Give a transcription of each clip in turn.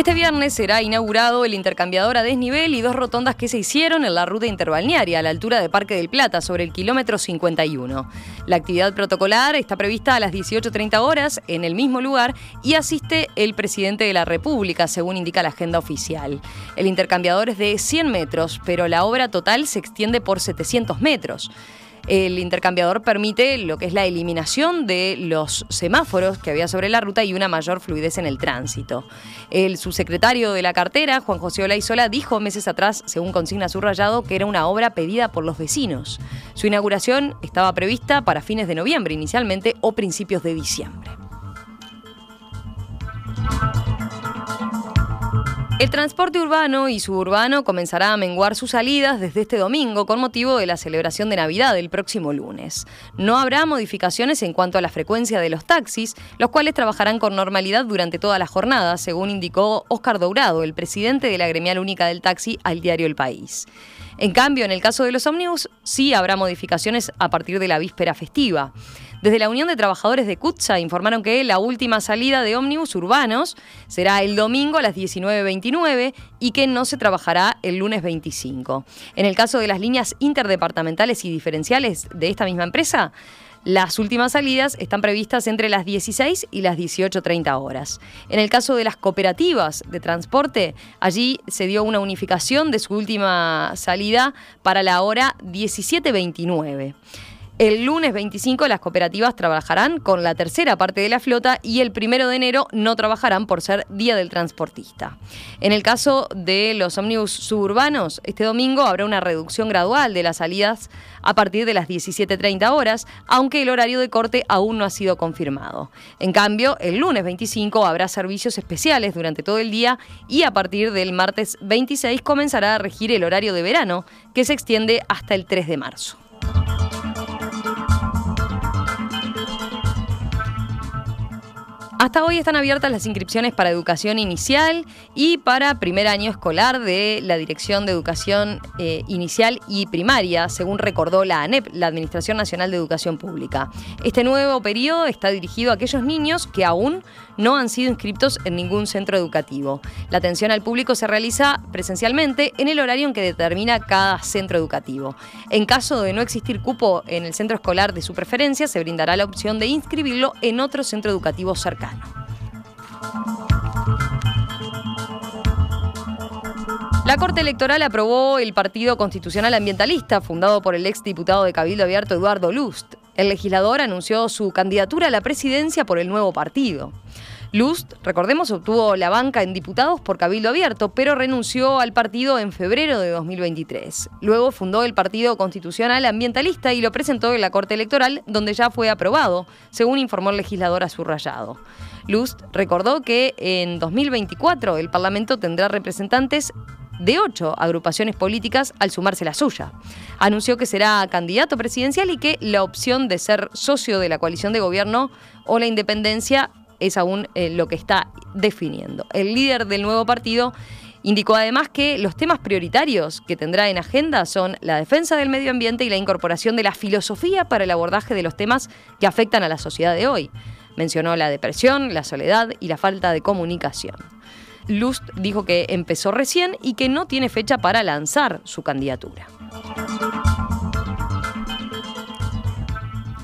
Este viernes será inaugurado el intercambiador a desnivel y dos rotondas que se hicieron en la ruta interbalnearia a la altura de Parque del Plata, sobre el kilómetro 51. La actividad protocolar está prevista a las 18.30 horas en el mismo lugar y asiste el presidente de la República, según indica la agenda oficial. El intercambiador es de 100 metros, pero la obra total se extiende por 700 metros. El intercambiador permite lo que es la eliminación de los semáforos que había sobre la ruta y una mayor fluidez en el tránsito. El subsecretario de la cartera, Juan José Olaizola, dijo meses atrás, según consigna subrayado, que era una obra pedida por los vecinos. Su inauguración estaba prevista para fines de noviembre inicialmente o principios de diciembre. El transporte urbano y suburbano comenzará a menguar sus salidas desde este domingo con motivo de la celebración de Navidad el próximo lunes. No habrá modificaciones en cuanto a la frecuencia de los taxis, los cuales trabajarán con normalidad durante toda la jornada, según indicó Óscar Dourado, el presidente de la Gremial Única del Taxi, al diario El País. En cambio, en el caso de los ómnibus, sí habrá modificaciones a partir de la víspera festiva. Desde la Unión de Trabajadores de CUTSA informaron que la última salida de ómnibus urbanos será el domingo a las 19.29 y que no se trabajará el lunes 25. En el caso de las líneas interdepartamentales y diferenciales de esta misma empresa, las últimas salidas están previstas entre las 16 y las 18.30 horas. En el caso de las cooperativas de transporte, allí se dio una unificación de su última salida para la hora 17.29. El lunes 25 las cooperativas trabajarán con la tercera parte de la flota y el primero de enero no trabajarán por ser Día del Transportista. En el caso de los ómnibus suburbanos, este domingo habrá una reducción gradual de las salidas a partir de las 17.30 horas, aunque el horario de corte aún no ha sido confirmado. En cambio, el lunes 25 habrá servicios especiales durante todo el día y a partir del martes 26 comenzará a regir el horario de verano, que se extiende hasta el 3 de marzo. Hasta hoy están abiertas las inscripciones para educación inicial y para primer año escolar de la Dirección de Educación eh, Inicial y Primaria, según recordó la ANEP, la Administración Nacional de Educación Pública. Este nuevo periodo está dirigido a aquellos niños que aún no han sido inscritos en ningún centro educativo. La atención al público se realiza presencialmente en el horario en que determina cada centro educativo. En caso de no existir cupo en el centro escolar de su preferencia, se brindará la opción de inscribirlo en otro centro educativo cercano. La Corte Electoral aprobó el Partido Constitucional Ambientalista, fundado por el ex diputado de Cabildo Abierto Eduardo Lust. El legislador anunció su candidatura a la presidencia por el nuevo partido. Lust, recordemos, obtuvo la banca en diputados por Cabildo Abierto, pero renunció al partido en febrero de 2023. Luego fundó el Partido Constitucional Ambientalista y lo presentó en la Corte Electoral, donde ya fue aprobado, según informó el legislador a su rayado. Lust recordó que en 2024 el Parlamento tendrá representantes de ocho agrupaciones políticas al sumarse la suya. Anunció que será candidato presidencial y que la opción de ser socio de la coalición de gobierno o la independencia es aún eh, lo que está definiendo. El líder del nuevo partido Indicó además que los temas prioritarios que tendrá en agenda son la defensa del medio ambiente y la incorporación de la filosofía para el abordaje de los temas que afectan a la sociedad de hoy. Mencionó la depresión, la soledad y la falta de comunicación. Lust dijo que empezó recién y que no tiene fecha para lanzar su candidatura.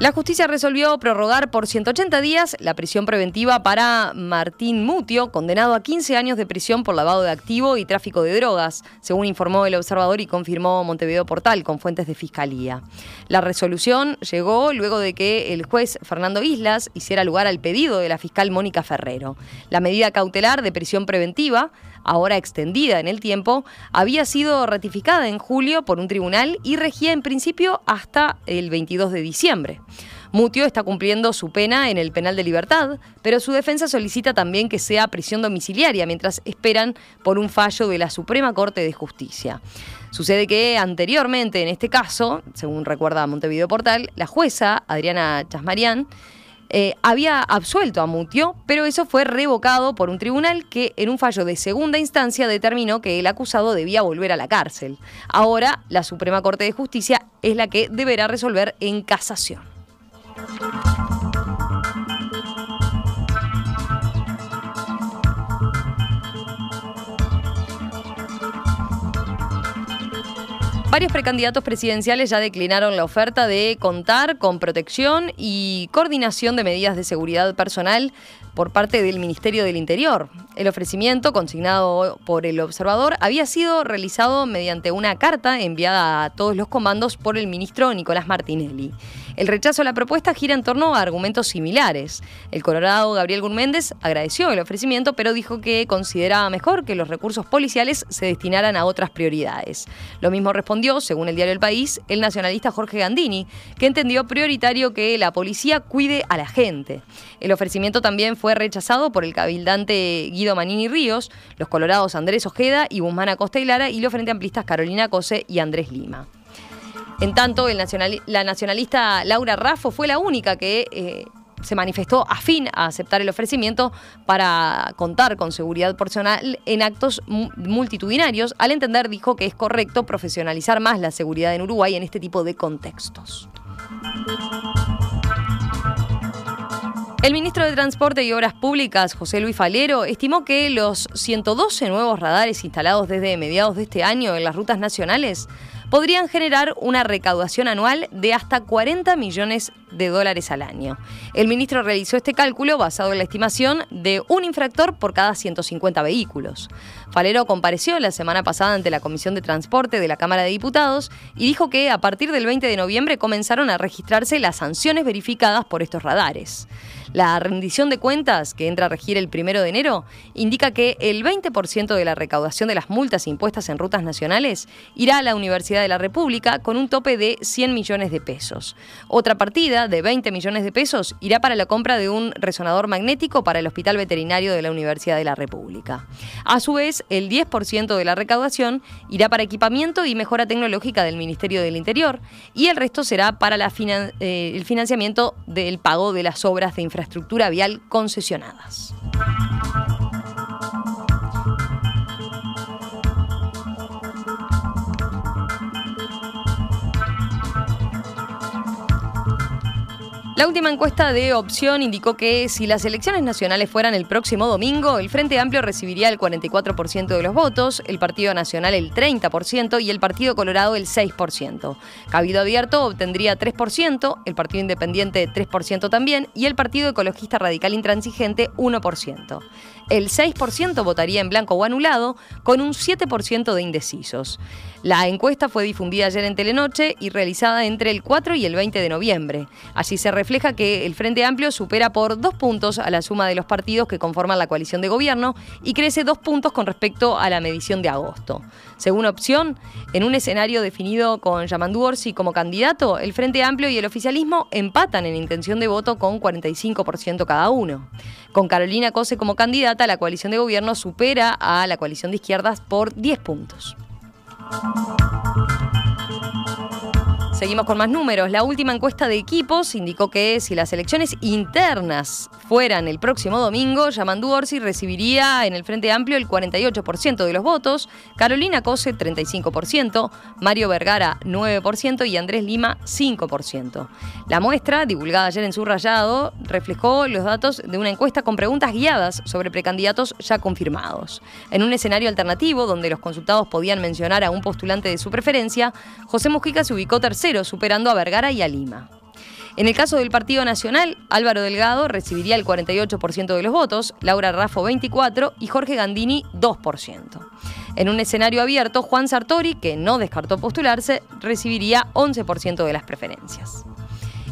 La justicia resolvió prorrogar por 180 días la prisión preventiva para Martín Mutio, condenado a 15 años de prisión por lavado de activo y tráfico de drogas, según informó el observador y confirmó Montevideo Portal con fuentes de fiscalía. La resolución llegó luego de que el juez Fernando Islas hiciera lugar al pedido de la fiscal Mónica Ferrero. La medida cautelar de prisión preventiva ahora extendida en el tiempo, había sido ratificada en julio por un tribunal y regía en principio hasta el 22 de diciembre. Mutio está cumpliendo su pena en el penal de libertad, pero su defensa solicita también que sea prisión domiciliaria mientras esperan por un fallo de la Suprema Corte de Justicia. Sucede que anteriormente, en este caso, según recuerda Montevideo Portal, la jueza Adriana Chasmarián eh, había absuelto a Mutio, pero eso fue revocado por un tribunal que en un fallo de segunda instancia determinó que el acusado debía volver a la cárcel. Ahora la Suprema Corte de Justicia es la que deberá resolver en casación. Varios precandidatos presidenciales ya declinaron la oferta de contar con protección y coordinación de medidas de seguridad personal por parte del Ministerio del Interior. El ofrecimiento, consignado por el observador, había sido realizado mediante una carta enviada a todos los comandos por el ministro Nicolás Martinelli. El rechazo a la propuesta gira en torno a argumentos similares. El colorado Gabriel Gurméndez agradeció el ofrecimiento, pero dijo que consideraba mejor que los recursos policiales se destinaran a otras prioridades. Lo mismo respondió, según el diario El País, el nacionalista Jorge Gandini, que entendió prioritario que la policía cuide a la gente. El ofrecimiento también fue rechazado por el cabildante Guido Manini Ríos, los colorados Andrés Ojeda y Guzmán Acosta y Lara y los frente amplistas Carolina Cose y Andrés Lima. En tanto, la nacionalista Laura Raffo fue la única que eh, se manifestó afín a aceptar el ofrecimiento para contar con seguridad personal en actos multitudinarios. Al entender, dijo que es correcto profesionalizar más la seguridad en Uruguay en este tipo de contextos. El ministro de Transporte y Obras Públicas, José Luis Falero, estimó que los 112 nuevos radares instalados desde mediados de este año en las rutas nacionales podrían generar una recaudación anual de hasta 40 millones de dólares al año. El ministro realizó este cálculo basado en la estimación de un infractor por cada 150 vehículos. Falero compareció la semana pasada ante la Comisión de Transporte de la Cámara de Diputados y dijo que a partir del 20 de noviembre comenzaron a registrarse las sanciones verificadas por estos radares. La rendición de cuentas, que entra a regir el primero de enero, indica que el 20% de la recaudación de las multas impuestas en rutas nacionales irá a la Universidad de la República con un tope de 100 millones de pesos. Otra partida de 20 millones de pesos irá para la compra de un resonador magnético para el Hospital Veterinario de la Universidad de la República. A su vez, el 10% de la recaudación irá para equipamiento y mejora tecnológica del Ministerio del Interior y el resto será para eh, el financiamiento del pago de las obras de infraestructura vial concesionadas. La última encuesta de opción indicó que si las elecciones nacionales fueran el próximo domingo, el Frente Amplio recibiría el 44% de los votos, el Partido Nacional el 30% y el Partido Colorado el 6%. Cabildo Abierto obtendría 3%, el Partido Independiente 3% también y el Partido Ecologista Radical Intransigente 1% el 6% votaría en blanco o anulado, con un 7% de indecisos. La encuesta fue difundida ayer en Telenoche y realizada entre el 4 y el 20 de noviembre. Se refleja que el Frente Amplio supera por dos puntos a la suma de los partidos que conforman la coalición de gobierno y crece dos puntos con respecto a la medición de agosto. Según opción, en un escenario definido con Yamandu Orsi como candidato, el Frente Amplio y el oficialismo empatan en intención de voto con 45% cada uno. Con Carolina Cose como candidata, la coalición de gobierno supera a la coalición de izquierdas por 10 puntos. Seguimos con más números. La última encuesta de equipos indicó que si las elecciones internas fueran el próximo domingo, Yamandu Orsi recibiría en el Frente Amplio el 48% de los votos, Carolina Cose 35%, Mario Vergara 9% y Andrés Lima 5%. La muestra, divulgada ayer en su rayado, reflejó los datos de una encuesta con preguntas guiadas sobre precandidatos ya confirmados. En un escenario alternativo donde los consultados podían mencionar a un postulante de su preferencia, José Mujica se ubicó tercero superando a Vergara y a Lima. En el caso del Partido Nacional, Álvaro Delgado recibiría el 48% de los votos, Laura Raffo 24% y Jorge Gandini 2%. En un escenario abierto, Juan Sartori, que no descartó postularse, recibiría 11% de las preferencias.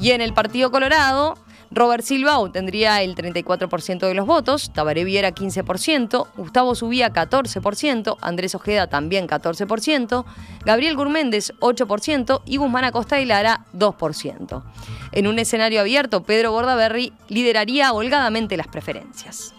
Y en el Partido Colorado, Robert Silva obtendría el 34% de los votos, Tabaré Viera 15%, Gustavo Subía 14%, Andrés Ojeda también 14%, Gabriel Gurméndez 8% y Guzmán Acosta y Lara 2%. En un escenario abierto, Pedro Bordaberry lideraría holgadamente las preferencias.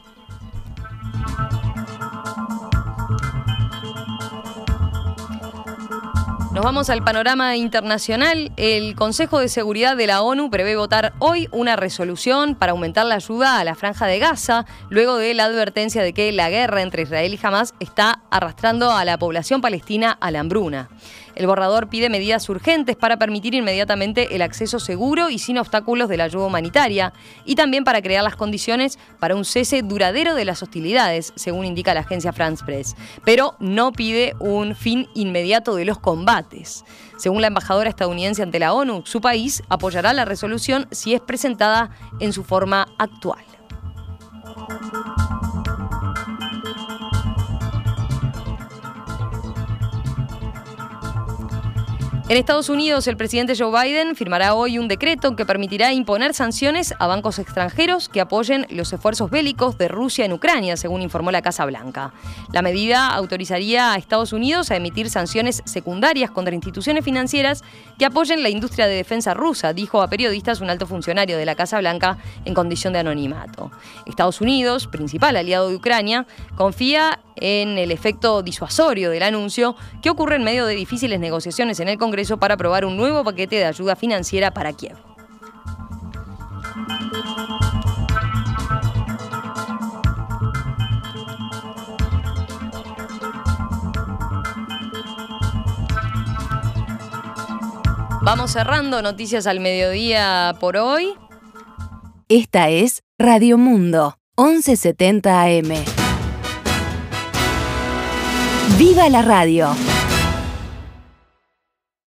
Nos vamos al panorama internacional. El Consejo de Seguridad de la ONU prevé votar hoy una resolución para aumentar la ayuda a la franja de Gaza, luego de la advertencia de que la guerra entre Israel y Hamas está arrastrando a la población palestina a la hambruna. El borrador pide medidas urgentes para permitir inmediatamente el acceso seguro y sin obstáculos de la ayuda humanitaria y también para crear las condiciones para un cese duradero de las hostilidades, según indica la agencia France Press. Pero no pide un fin inmediato de los combates. Según la embajadora estadounidense ante la ONU, su país apoyará la resolución si es presentada en su forma actual. En Estados Unidos, el presidente Joe Biden firmará hoy un decreto que permitirá imponer sanciones a bancos extranjeros que apoyen los esfuerzos bélicos de Rusia en Ucrania, según informó la Casa Blanca. La medida autorizaría a Estados Unidos a emitir sanciones secundarias contra instituciones financieras que apoyen la industria de defensa rusa, dijo a periodistas un alto funcionario de la Casa Blanca en condición de anonimato. Estados Unidos, principal aliado de Ucrania, confía en el efecto disuasorio del anuncio que ocurre en medio de difíciles negociaciones en el Congreso para aprobar un nuevo paquete de ayuda financiera para Kiev. Vamos cerrando noticias al mediodía por hoy. Esta es Radio Mundo, 1170 AM. ¡Viva la radio!